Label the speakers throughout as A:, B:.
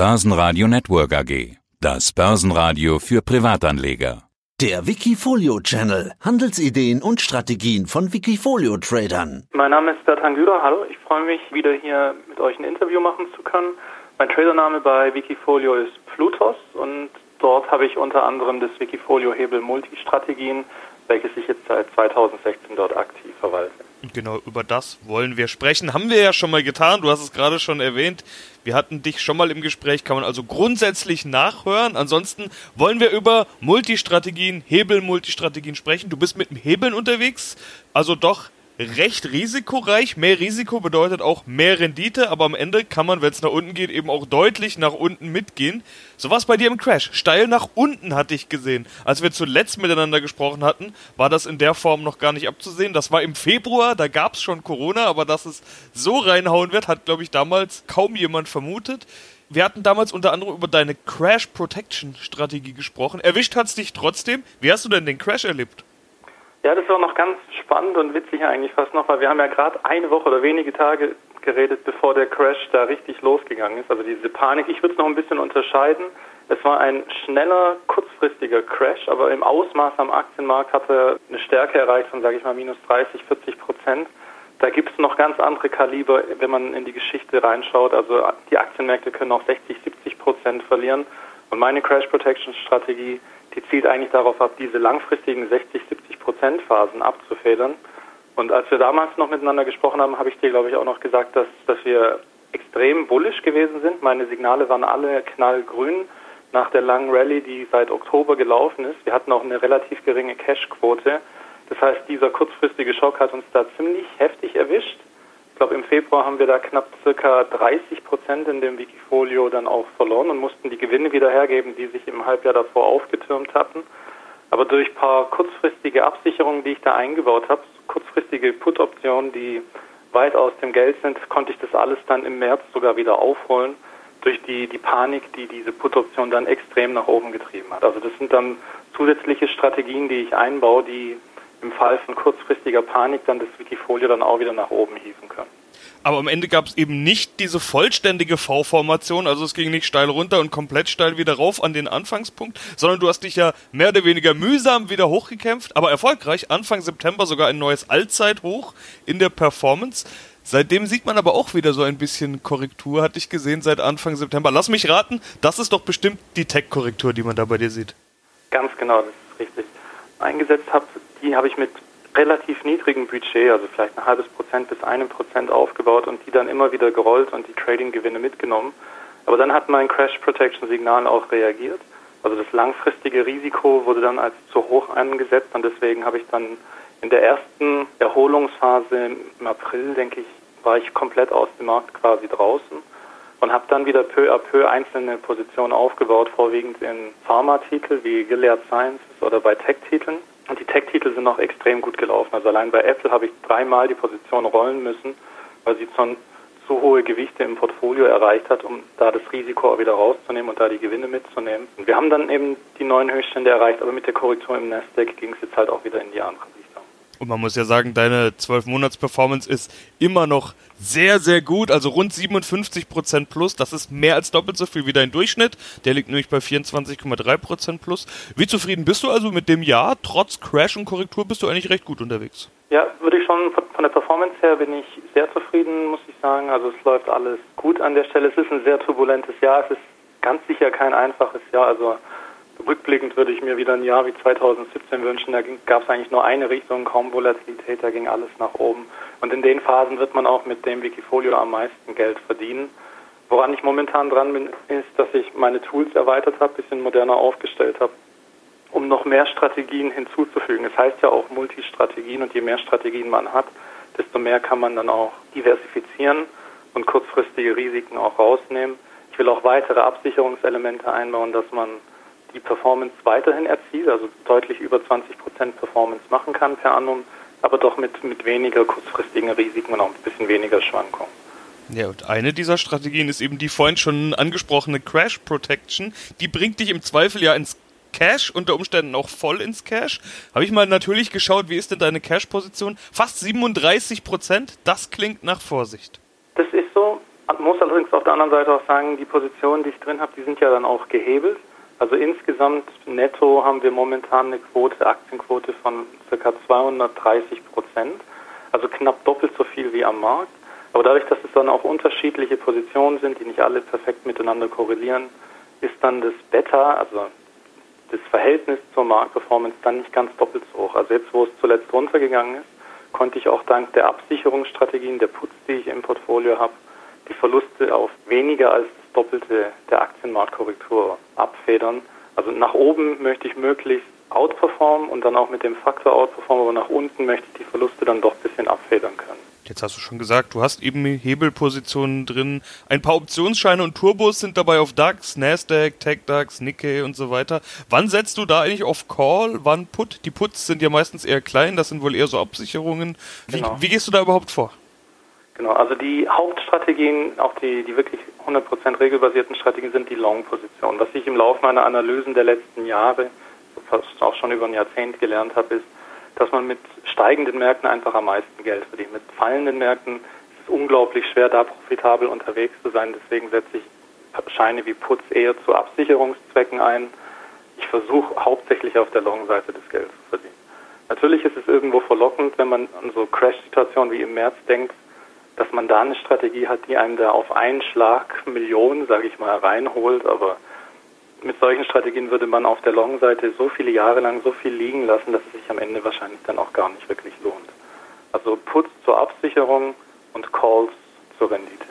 A: Börsenradio Network AG. Das Börsenradio für Privatanleger.
B: Der Wikifolio Channel. Handelsideen und Strategien von Wikifolio Tradern.
C: Mein Name ist Bertrand Güder. Hallo, ich freue mich, wieder hier mit euch ein Interview machen zu können. Mein Tradername bei Wikifolio ist Plutos und dort habe ich unter anderem das Wikifolio Hebel Multistrategien, welches ich jetzt seit 2016 dort aktiv verwalte.
D: Genau, über das wollen wir sprechen. Haben wir ja schon mal getan. Du hast es gerade schon erwähnt. Wir hatten dich schon mal im Gespräch, kann man also grundsätzlich nachhören. Ansonsten wollen wir über Multistrategien, Hebel-Multistrategien sprechen. Du bist mit dem Hebeln unterwegs, also doch recht risikoreich. Mehr Risiko bedeutet auch mehr Rendite, aber am Ende kann man, wenn es nach unten geht, eben auch deutlich nach unten mitgehen. So was bei dir im Crash. Steil nach unten hatte ich gesehen. Als wir zuletzt miteinander gesprochen hatten, war das in der Form noch gar nicht abzusehen. Das war im Februar, da gab es schon Corona, aber dass es so reinhauen wird, hat, glaube ich, damals kaum jemand vermutet. Wir hatten damals unter anderem über deine Crash Protection Strategie gesprochen. Erwischt hat es dich trotzdem. Wie hast du denn den Crash erlebt?
C: Ja, das war noch ganz spannend und witzig eigentlich fast noch, weil wir haben ja gerade eine Woche oder wenige Tage geredet, bevor der Crash da richtig losgegangen ist. Also diese Panik, ich würde es noch ein bisschen unterscheiden. Es war ein schneller, kurzfristiger Crash, aber im Ausmaß am Aktienmarkt hat er eine Stärke erreicht von, sage ich mal, minus 30, 40 Prozent. Da gibt es noch ganz andere Kaliber, wenn man in die Geschichte reinschaut. Also die Aktienmärkte können auch 60, 70 Prozent verlieren. Und meine Crash Protection Strategie die zielt eigentlich darauf ab, diese langfristigen 60, 70 Prozent Phasen abzufedern. Und als wir damals noch miteinander gesprochen haben, habe ich dir, glaube ich, auch noch gesagt, dass, dass wir extrem bullish gewesen sind. Meine Signale waren alle knallgrün nach der langen Rallye, die seit Oktober gelaufen ist. Wir hatten auch eine relativ geringe Cash-Quote. Das heißt, dieser kurzfristige Schock hat uns da ziemlich heftig erwischt glaube, im Februar haben wir da knapp circa 30 Prozent in dem Wikifolio dann auch verloren und mussten die Gewinne wieder hergeben, die sich im Halbjahr davor aufgetürmt hatten. Aber durch ein paar kurzfristige Absicherungen, die ich da eingebaut habe, kurzfristige Put-Optionen, die weit aus dem Geld sind, konnte ich das alles dann im März sogar wieder aufholen durch die, die Panik, die diese Put-Option dann extrem nach oben getrieben hat. Also das sind dann zusätzliche Strategien, die ich einbaue, die im Fall von kurzfristiger Panik dann das Wikifolio dann auch wieder nach oben hieven können.
D: Aber am Ende gab es eben nicht diese vollständige V-Formation, also es ging nicht steil runter und komplett steil wieder rauf an den Anfangspunkt, sondern du hast dich ja mehr oder weniger mühsam wieder hochgekämpft, aber erfolgreich. Anfang September sogar ein neues Allzeithoch in der Performance. Seitdem sieht man aber auch wieder so ein bisschen Korrektur, hatte ich gesehen seit Anfang September. Lass mich raten, das ist doch bestimmt die Tech-Korrektur, die man da bei dir sieht.
C: Ganz genau, das ist richtig. Eingesetzt habe die habe ich mit relativ niedrigem Budget, also vielleicht ein halbes Prozent bis einem Prozent aufgebaut und die dann immer wieder gerollt und die Trading-Gewinne mitgenommen. Aber dann hat mein Crash Protection Signal auch reagiert. Also das langfristige Risiko wurde dann als zu hoch eingesetzt und deswegen habe ich dann in der ersten Erholungsphase im April, denke ich, war ich komplett aus dem Markt quasi draußen und habe dann wieder peu à peu einzelne Positionen aufgebaut, vorwiegend in Pharma-Titel wie Gilead Sciences oder bei Tech-Titeln. Und die Tech-Titel sind noch extrem gut gelaufen. Also allein bei Apple habe ich dreimal die Position rollen müssen, weil sie schon zu hohe Gewichte im Portfolio erreicht hat, um da das Risiko auch wieder rauszunehmen und da die Gewinne mitzunehmen. Und wir haben dann eben die neuen Höchststände erreicht, aber mit der Korrektur im Nasdaq ging es jetzt halt auch wieder in die andere Richtung.
D: Und man muss ja sagen, deine 12-Monats-Performance ist immer noch sehr, sehr gut, also rund 57% plus. Das ist mehr als doppelt so viel wie dein Durchschnitt. Der liegt nämlich bei 24,3% plus. Wie zufrieden bist du also mit dem Jahr? Trotz Crash und Korrektur bist du eigentlich recht gut unterwegs.
C: Ja, würde ich schon von der Performance her bin ich sehr zufrieden, muss ich sagen. Also es läuft alles gut an der Stelle. Es ist ein sehr turbulentes Jahr. Es ist ganz sicher kein einfaches Jahr. Also rückblickend würde ich mir wieder ein Jahr wie 2017 wünschen. Da gab es eigentlich nur eine Richtung, kaum Volatilität, da ging alles nach oben. Und in den Phasen wird man auch mit dem Wikifolio am meisten Geld verdienen. Woran ich momentan dran bin, ist, dass ich meine Tools erweitert habe, bisschen moderner aufgestellt habe, um noch mehr Strategien hinzuzufügen. Es das heißt ja auch Multistrategien und je mehr Strategien man hat, desto mehr kann man dann auch diversifizieren und kurzfristige Risiken auch rausnehmen. Ich will auch weitere Absicherungselemente einbauen, dass man die Performance weiterhin erzielt, also deutlich über 20 Prozent Performance machen kann per annum, aber doch mit, mit weniger kurzfristigen Risiken und auch ein bisschen weniger Schwankungen.
D: Ja, und eine dieser Strategien ist eben die vorhin schon angesprochene Crash Protection. Die bringt dich im Zweifel ja ins Cash, unter Umständen auch voll ins Cash. Habe ich mal natürlich geschaut, wie ist denn deine Cash-Position? Fast 37 Prozent, das klingt nach Vorsicht.
C: Das ist so, muss allerdings auf der anderen Seite auch sagen, die Positionen, die ich drin habe, die sind ja dann auch gehebelt. Also insgesamt netto haben wir momentan eine Quote, Aktienquote von ca. 230 Prozent, also knapp doppelt so viel wie am Markt. Aber dadurch, dass es dann auch unterschiedliche Positionen sind, die nicht alle perfekt miteinander korrelieren, ist dann das Beta, also das Verhältnis zur Marktperformance dann nicht ganz doppelt so hoch. Also jetzt, wo es zuletzt runtergegangen ist, konnte ich auch dank der Absicherungsstrategien, der Putz, die ich im Portfolio habe, die Verluste auf weniger als Doppelte der Aktienmarktkorrektur abfedern. Also nach oben möchte ich möglichst outperformen und dann auch mit dem Faktor outperformen, aber nach unten möchte ich die Verluste dann doch ein bisschen abfedern können.
D: Jetzt hast du schon gesagt, du hast eben Hebelpositionen drin. Ein paar Optionsscheine und Turbos sind dabei auf DAX, Nasdaq, TechDAX, Nikkei und so weiter. Wann setzt du da eigentlich auf Call? Wann Put? Die Puts sind ja meistens eher klein, das sind wohl eher so Absicherungen. Wie, genau. wie gehst du da überhaupt vor?
C: Genau, also die Hauptstrategien, auch die, die wirklich 100% regelbasierten Strategien sind die Long-Positionen. Was ich im Laufe meiner Analysen der letzten Jahre, fast auch schon über ein Jahrzehnt gelernt habe, ist, dass man mit steigenden Märkten einfach am meisten Geld verdient. Mit fallenden Märkten ist es unglaublich schwer, da profitabel unterwegs zu sein. Deswegen setze ich Scheine wie Putz eher zu Absicherungszwecken ein. Ich versuche hauptsächlich auf der Long-Seite das Geld zu verdienen. Natürlich ist es irgendwo verlockend, wenn man an so Crash-Situationen wie im März denkt, dass man da eine Strategie hat, die einem da auf einen Schlag Millionen, sage ich mal, reinholt. Aber mit solchen Strategien würde man auf der Long-Seite so viele Jahre lang so viel liegen lassen, dass es sich am Ende wahrscheinlich dann auch gar nicht wirklich lohnt. Also Puts zur Absicherung und Calls zur Rendite.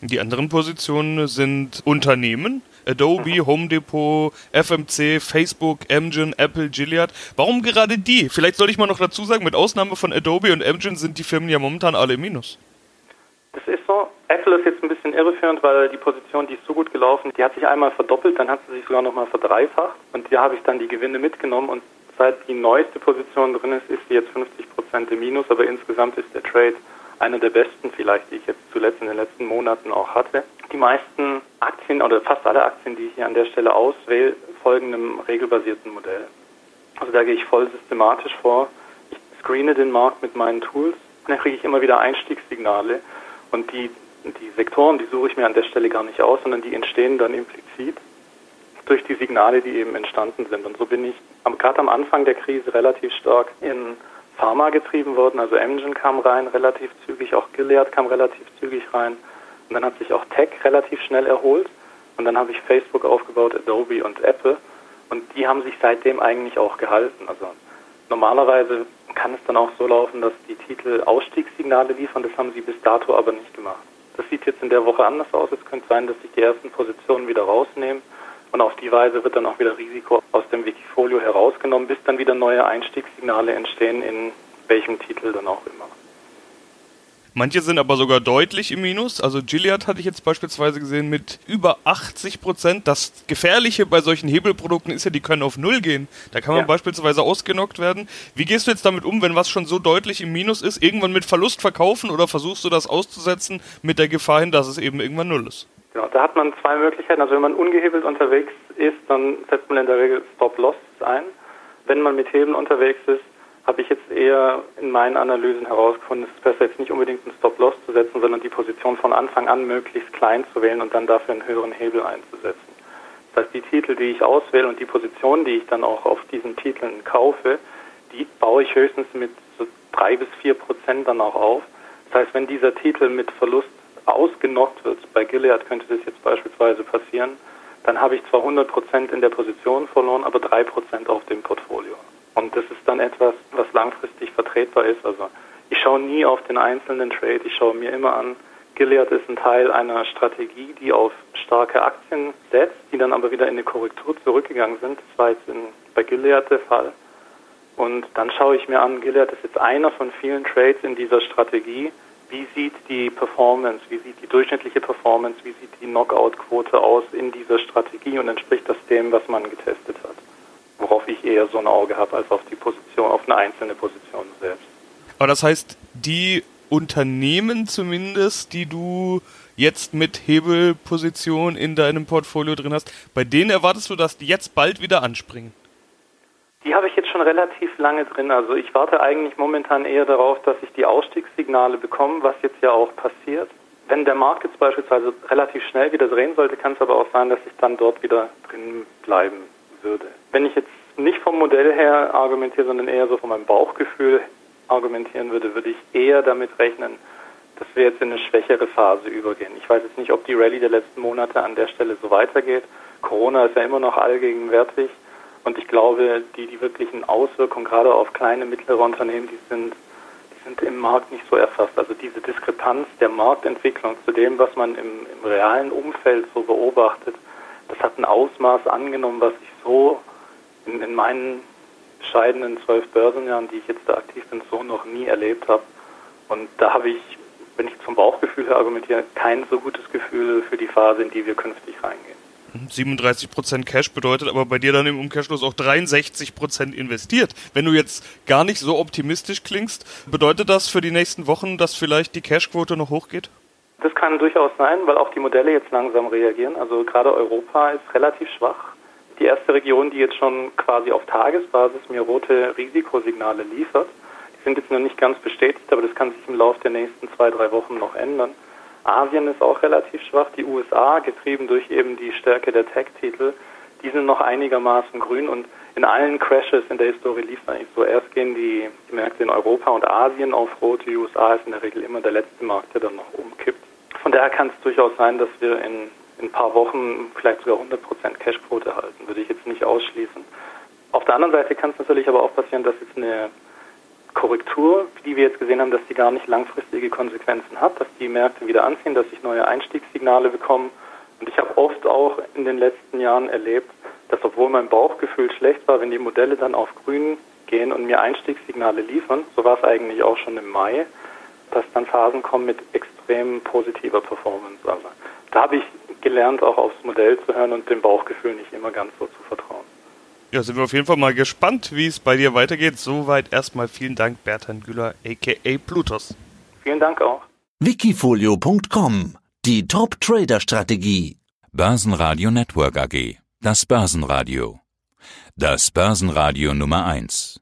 D: Die anderen Positionen sind Unternehmen, Adobe. Home Depot, FMC, Facebook, Amgen, Apple, Gilead. Warum gerade die? Vielleicht sollte ich mal noch dazu sagen, mit Ausnahme von Adobe und Amgen sind die Firmen ja momentan alle im Minus.
C: Das ist so. Apple ist jetzt ein bisschen irreführend, weil die Position, die ist so gut gelaufen, die hat sich einmal verdoppelt, dann hat sie sich sogar nochmal verdreifacht und da habe ich dann die Gewinne mitgenommen und seit die neueste Position drin ist, ist sie jetzt 50 Prozent im Minus, aber insgesamt ist der Trade einer der besten vielleicht, die ich jetzt zuletzt in den letzten Monaten auch hatte. Die meisten Aktien oder fast alle Aktien, die ich hier an der Stelle auswähle, folgen einem regelbasierten Modell. Also da gehe ich voll systematisch vor. Ich screene den Markt mit meinen Tools, dann kriege ich immer wieder Einstiegssignale und die, die Sektoren, die suche ich mir an der Stelle gar nicht aus, sondern die entstehen dann implizit durch die Signale, die eben entstanden sind. Und so bin ich gerade am Anfang der Krise relativ stark in Pharma getrieben worden. Also Amgen kam rein relativ zügig, auch Gilead kam relativ zügig rein. Und dann hat sich auch Tech relativ schnell erholt. Und dann habe ich Facebook aufgebaut, Adobe und Apple. Und die haben sich seitdem eigentlich auch gehalten. Also normalerweise kann es dann auch so laufen, dass die Titel Ausstiegssignale liefern. Das haben sie bis dato aber nicht gemacht. Das sieht jetzt in der Woche anders aus. Es könnte sein, dass sich die ersten Positionen wieder rausnehmen. Und auf die Weise wird dann auch wieder Risiko aus dem Wikifolio herausgenommen, bis dann wieder neue Einstiegssignale entstehen, in welchem Titel dann auch immer.
D: Manche sind aber sogar deutlich im Minus. Also Gilead hatte ich jetzt beispielsweise gesehen mit über 80 Prozent. Das Gefährliche bei solchen Hebelprodukten ist ja, die können auf Null gehen. Da kann man ja. beispielsweise ausgenockt werden. Wie gehst du jetzt damit um, wenn was schon so deutlich im Minus ist? Irgendwann mit Verlust verkaufen oder versuchst du das auszusetzen mit der Gefahr hin, dass es eben irgendwann Null ist?
C: Genau, da hat man zwei Möglichkeiten. Also wenn man ungehebelt unterwegs ist, dann setzt man in der Regel Stop-Loss ein. Wenn man mit Hebeln unterwegs ist, habe ich jetzt eher in meinen Analysen herausgefunden, es ist besser jetzt nicht unbedingt einen Stop-Loss zu setzen, sondern die Position von Anfang an möglichst klein zu wählen und dann dafür einen höheren Hebel einzusetzen. Das heißt, die Titel, die ich auswähle und die Position, die ich dann auch auf diesen Titeln kaufe, die baue ich höchstens mit so drei bis vier Prozent dann auch auf. Das heißt, wenn dieser Titel mit Verlust ausgenockt wird, bei Gilead könnte das jetzt beispielsweise passieren, dann habe ich zwar 100 Prozent in der Position verloren, aber drei Prozent auf dem Portfolio. Und das ist dann etwas, was langfristig vertretbar ist. Also ich schaue nie auf den einzelnen Trade, ich schaue mir immer an, Gilead ist ein Teil einer Strategie, die auf starke Aktien setzt, die dann aber wieder in eine Korrektur zurückgegangen sind. Das war jetzt in, bei Gilead der Fall. Und dann schaue ich mir an, Gilead ist jetzt einer von vielen Trades in dieser Strategie. Wie sieht die Performance, wie sieht die durchschnittliche Performance, wie sieht die Knockout-Quote aus in dieser Strategie und entspricht das dem, was man getestet hat? worauf ich eher so ein Auge habe, als auf die Position, auf eine einzelne Position selbst.
D: Aber das heißt, die Unternehmen zumindest, die du jetzt mit Hebelposition in deinem Portfolio drin hast, bei denen erwartest du, dass die jetzt bald wieder anspringen?
C: Die habe ich jetzt schon relativ lange drin. Also ich warte eigentlich momentan eher darauf, dass ich die Ausstiegssignale bekomme, was jetzt ja auch passiert. wenn der Markt jetzt beispielsweise relativ schnell wieder drehen sollte, kann es aber auch sein, dass ich dann dort wieder drin bleiben würde. Wenn ich jetzt nicht vom Modell her argumentiere, sondern eher so von meinem Bauchgefühl argumentieren würde, würde ich eher damit rechnen, dass wir jetzt in eine schwächere Phase übergehen. Ich weiß jetzt nicht, ob die Rallye der letzten Monate an der Stelle so weitergeht. Corona ist ja immer noch allgegenwärtig und ich glaube, die, die wirklichen Auswirkungen gerade auf kleine, mittlere Unternehmen, die sind sind im Markt nicht so erfasst. Also diese Diskrepanz der Marktentwicklung zu dem, was man im, im realen Umfeld so beobachtet, das hat ein Ausmaß angenommen, was ich so in, in meinen bescheidenen zwölf Börsenjahren, die ich jetzt da aktiv bin, so noch nie erlebt habe. Und da habe ich, wenn ich zum Bauchgefühl her argumentiere, kein so gutes Gefühl für die Phase, in die wir künftig reingehen.
D: 37% Cash bedeutet aber bei dir dann im Umkehrschluss auch 63% investiert. Wenn du jetzt gar nicht so optimistisch klingst, bedeutet das für die nächsten Wochen, dass vielleicht die Cashquote noch hochgeht?
C: Das kann durchaus sein, weil auch die Modelle jetzt langsam reagieren. Also gerade Europa ist relativ schwach. Die erste Region, die jetzt schon quasi auf Tagesbasis mir rote Risikosignale liefert, die sind jetzt noch nicht ganz bestätigt, aber das kann sich im Laufe der nächsten zwei, drei Wochen noch ändern. Asien ist auch relativ schwach. Die USA, getrieben durch eben die Stärke der Tech-Titel, die sind noch einigermaßen grün und in allen Crashes in der Historie lief es eigentlich so. Erst gehen die, Märkte in Europa und Asien auf Rot. Die USA ist in der Regel immer der letzte Markt, der dann noch umkippt. Von daher kann es durchaus sein, dass wir in, in ein paar Wochen vielleicht sogar 100% Cashquote halten. Würde ich jetzt nicht ausschließen. Auf der anderen Seite kann es natürlich aber auch passieren, dass jetzt eine Korrektur, die wir jetzt gesehen haben, dass die gar nicht langfristige Konsequenzen hat, dass die Märkte wieder anziehen, dass sich neue Einstiegssignale bekommen. Und ich habe oft auch in den letzten Jahren erlebt, dass obwohl mein Bauchgefühl schlecht war, wenn die Modelle dann auf grün gehen und mir Einstiegssignale liefern, so war es eigentlich auch schon im Mai, dass dann Phasen kommen mit extrem positiver Performance. Also da habe ich gelernt, auch aufs Modell zu hören und dem Bauchgefühl nicht immer ganz so zu vertrauen.
D: Ja, sind wir auf jeden Fall mal gespannt, wie es bei dir weitergeht. Soweit erstmal vielen Dank, Bertan Güller, aka Plutos.
C: Vielen Dank auch.
B: Wikifolio.com Die Top-Trader-Strategie.
A: Börsenradio Network AG. Das Börsenradio. Das Börsenradio Nummer 1.